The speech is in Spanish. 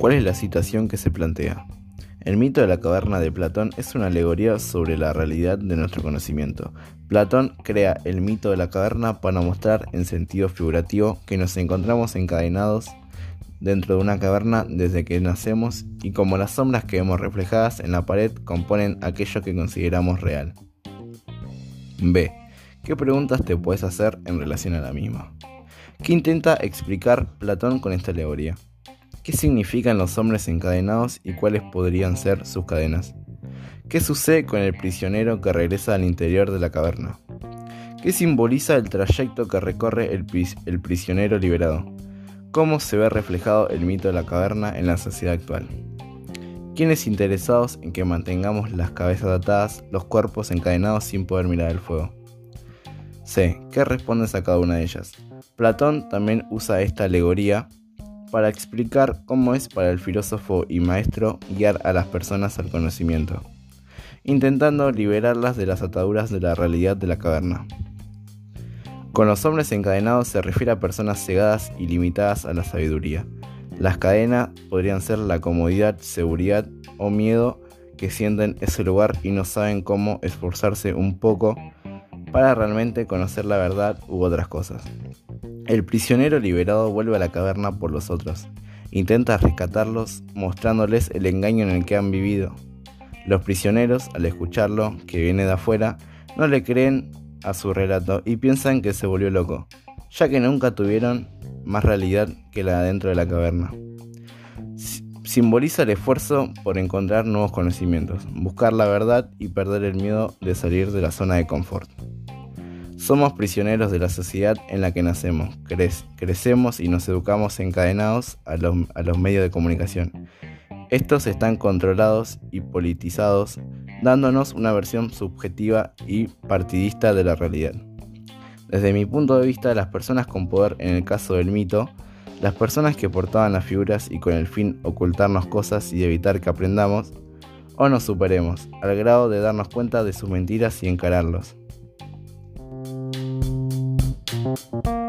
¿Cuál es la situación que se plantea? El mito de la caverna de Platón es una alegoría sobre la realidad de nuestro conocimiento. Platón crea el mito de la caverna para mostrar en sentido figurativo que nos encontramos encadenados dentro de una caverna desde que nacemos y como las sombras que vemos reflejadas en la pared componen aquello que consideramos real. B. ¿Qué preguntas te puedes hacer en relación a la misma? ¿Qué intenta explicar Platón con esta alegoría? ¿Qué significan los hombres encadenados y cuáles podrían ser sus cadenas? ¿Qué sucede con el prisionero que regresa al interior de la caverna? ¿Qué simboliza el trayecto que recorre el, prisionero liberado? ¿Cómo se ve reflejado el mito de la caverna en la sociedad actual? ¿Quiénes interesados en que mantengamos las cabezas atadas, los cuerpos encadenados sin poder mirar el fuego? C. ¿Qué respondes a cada una de ellas? Platón también usa esta alegoría para explicar cómo es para el filósofo y maestro guiar a las personas al conocimiento, intentando liberarlas de las ataduras de la realidad de la caverna. Con los hombres encadenados se refiere a personas cegadas y limitadas a la sabiduría. Las cadenas podrían ser la comodidad, seguridad o miedo que sienten ese lugar y no saben cómo esforzarse un poco para realmente conocer la verdad u otras cosas. El prisionero liberado vuelve a la caverna por los otros. Intenta rescatarlos mostrándoles el engaño en el que han vivido. Los prisioneros, al escucharlo, que viene de afuera, no le creen a su relato y piensan que se volvió loco, ya que nunca tuvieron más realidad que la dentro de la caverna. simboliza el esfuerzo por encontrar nuevos conocimientos, buscar la verdad y perder el miedo de salir de la zona de confort. Somos prisioneros de la sociedad en la que nacemos, crecemos y nos educamos encadenados a los, a los medios de comunicación. Estos están controlados y politizados, dándonos una versión subjetiva y partidista de la realidad. Desde mi punto de vista, las personas con poder en el caso del mito, las personas que portaban las figuras y con el fin ocultarnos cosas y evitar que aprendamos, o nos superemos, al grado de darnos cuenta de sus mentiras y encararlos. Bye.